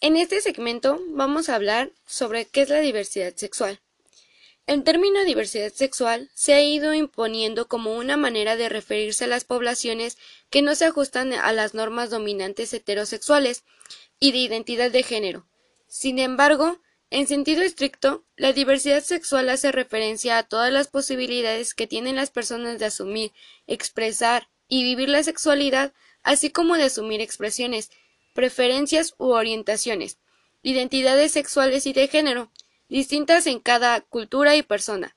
En este segmento vamos a hablar sobre qué es la diversidad sexual. El término diversidad sexual se ha ido imponiendo como una manera de referirse a las poblaciones que no se ajustan a las normas dominantes heterosexuales y de identidad de género. Sin embargo, en sentido estricto, la diversidad sexual hace referencia a todas las posibilidades que tienen las personas de asumir, expresar y vivir la sexualidad, así como de asumir expresiones, preferencias u orientaciones, identidades sexuales y de género, distintas en cada cultura y persona.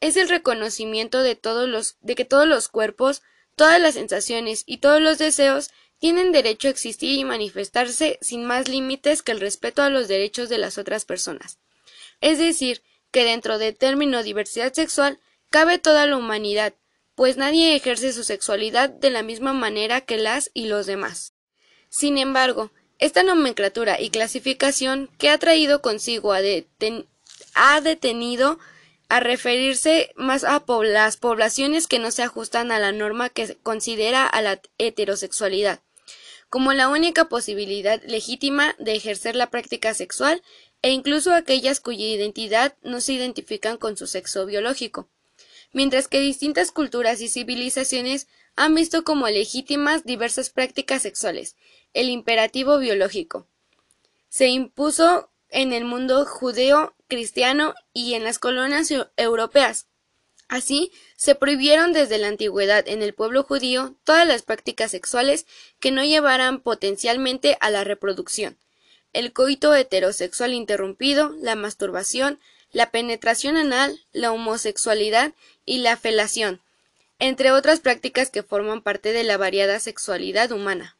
Es el reconocimiento de todos los de que todos los cuerpos, todas las sensaciones y todos los deseos tienen derecho a existir y manifestarse sin más límites que el respeto a los derechos de las otras personas. Es decir, que dentro del término diversidad sexual cabe toda la humanidad, pues nadie ejerce su sexualidad de la misma manera que las y los demás. Sin embargo, esta nomenclatura y clasificación que ha traído consigo ha detenido a referirse más a las poblaciones que no se ajustan a la norma que considera a la heterosexualidad como la única posibilidad legítima de ejercer la práctica sexual e incluso aquellas cuya identidad no se identifican con su sexo biológico mientras que distintas culturas y civilizaciones han visto como legítimas diversas prácticas sexuales, el imperativo biológico. Se impuso en el mundo judeo, cristiano y en las colonias europeas. Así, se prohibieron desde la antigüedad en el pueblo judío todas las prácticas sexuales que no llevaran potencialmente a la reproducción. El coito heterosexual interrumpido, la masturbación, la penetración anal, la homosexualidad y la felación, entre otras prácticas que forman parte de la variada sexualidad humana.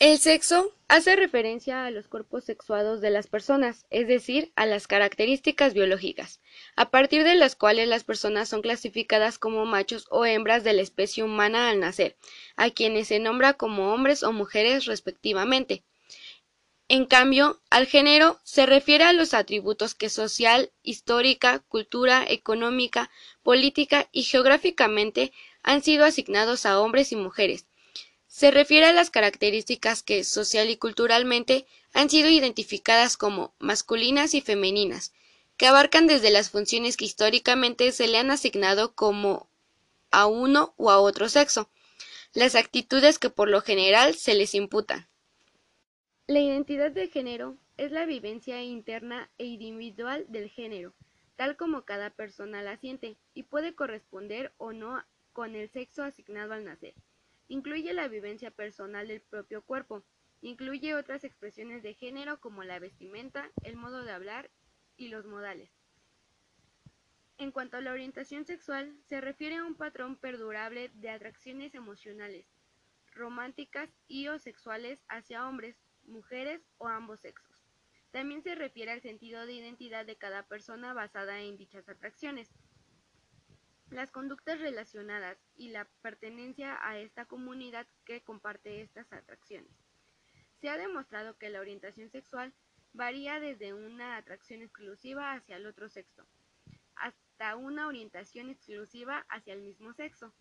El sexo hace referencia a los cuerpos sexuados de las personas, es decir, a las características biológicas, a partir de las cuales las personas son clasificadas como machos o hembras de la especie humana al nacer, a quienes se nombra como hombres o mujeres respectivamente. En cambio, al género se refiere a los atributos que social, histórica, cultura, económica, política y geográficamente han sido asignados a hombres y mujeres. Se refiere a las características que social y culturalmente han sido identificadas como masculinas y femeninas, que abarcan desde las funciones que históricamente se le han asignado como a uno u a otro sexo, las actitudes que por lo general se les imputan. La identidad de género es la vivencia interna e individual del género, tal como cada persona la siente, y puede corresponder o no con el sexo asignado al nacer. Incluye la vivencia personal del propio cuerpo, incluye otras expresiones de género como la vestimenta, el modo de hablar y los modales. En cuanto a la orientación sexual, se refiere a un patrón perdurable de atracciones emocionales, románticas y o sexuales hacia hombres, mujeres o ambos sexos. También se refiere al sentido de identidad de cada persona basada en dichas atracciones. Las conductas relacionadas y la pertenencia a esta comunidad que comparte estas atracciones. Se ha demostrado que la orientación sexual varía desde una atracción exclusiva hacia el otro sexo hasta una orientación exclusiva hacia el mismo sexo.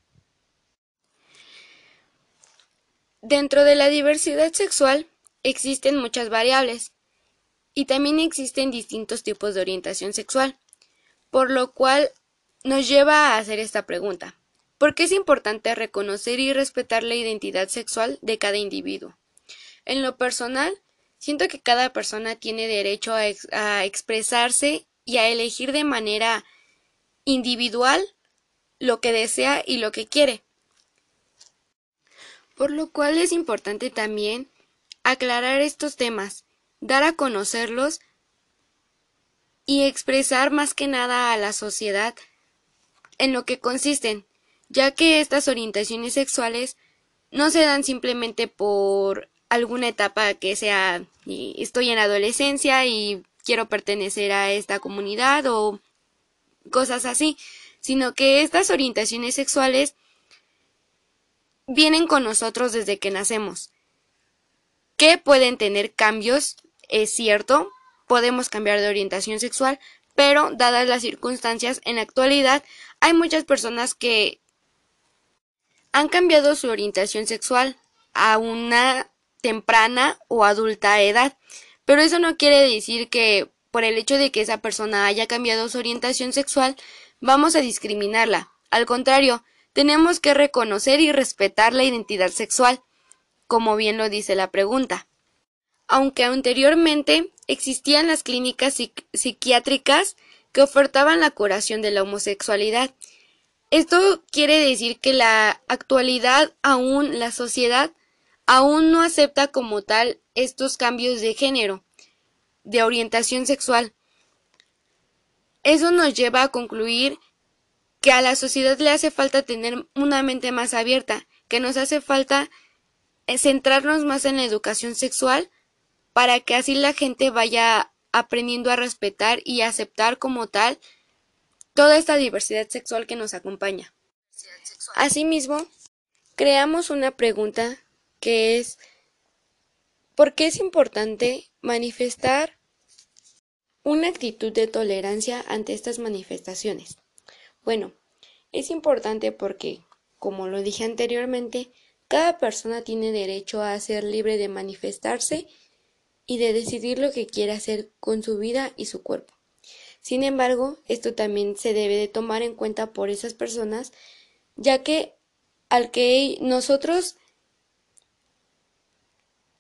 Dentro de la diversidad sexual Existen muchas variables y también existen distintos tipos de orientación sexual, por lo cual nos lleva a hacer esta pregunta. ¿Por qué es importante reconocer y respetar la identidad sexual de cada individuo? En lo personal, siento que cada persona tiene derecho a, expresarse y a elegir de manera individual lo que desea y lo que quiere. Por lo cual es importante también aclarar estos temas, dar a conocerlos y expresar más que nada a la sociedad en lo que consisten, ya que estas orientaciones sexuales no se dan simplemente por alguna etapa que sea estoy en adolescencia y quiero pertenecer a esta comunidad o cosas así, sino que estas orientaciones sexuales vienen con nosotros desde que nacemos. Que pueden tener cambios, es cierto, podemos cambiar de orientación sexual, pero dadas las circunstancias en la actualidad hay muchas personas que han cambiado su orientación sexual a una temprana o adulta edad, Pero eso no quiere decir que por el hecho de que esa persona haya cambiado su orientación sexual, vamos a discriminarla. Al contrario, tenemos que reconocer y respetar la identidad sexual, como bien lo dice la pregunta. Aunque anteriormente existían las clínicas psiquiátricas que ofertaban la curación de la homosexualidad, esto quiere decir que la actualidad aún la sociedad aún no acepta como tal estos cambios de género, de orientación sexual. Eso nos lleva a concluir que a la sociedad le hace falta tener una mente más abierta, que nos hace falta eh, centrarnos más en la educación sexual para que así la gente vaya aprendiendo a respetar y aceptar como tal toda esta diversidad sexual que nos acompaña. Asimismo, creamos una pregunta que es ¿por qué es importante manifestar una actitud de tolerancia ante estas manifestaciones? Bueno, es importante porque, como lo dije anteriormente, cada persona tiene derecho a ser libre de manifestarse y de decidir lo que quiere hacer con su vida y su cuerpo. Sin embargo, esto también se debe de tomar en cuenta por esas personas, ya que al que nosotros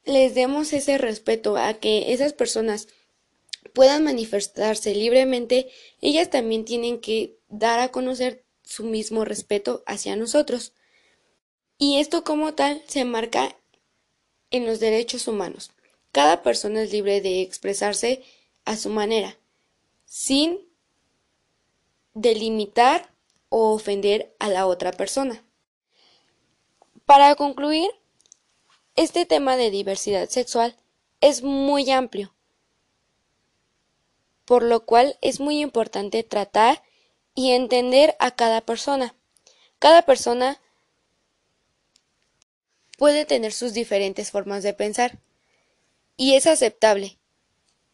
les demos ese respeto a que esas personas puedan manifestarse libremente, ellas también tienen que dar a conocer su mismo respeto hacia nosotros. Y esto como tal se marca en los derechos humanos. Cada persona es libre de expresarse a su manera sin delimitar o ofender a la otra persona. Para concluir, este tema de diversidad sexual es muy amplio, por lo cual es muy importante tratar y entender a cada persona. Cada persona puede tener sus diferentes formas de pensar aceptable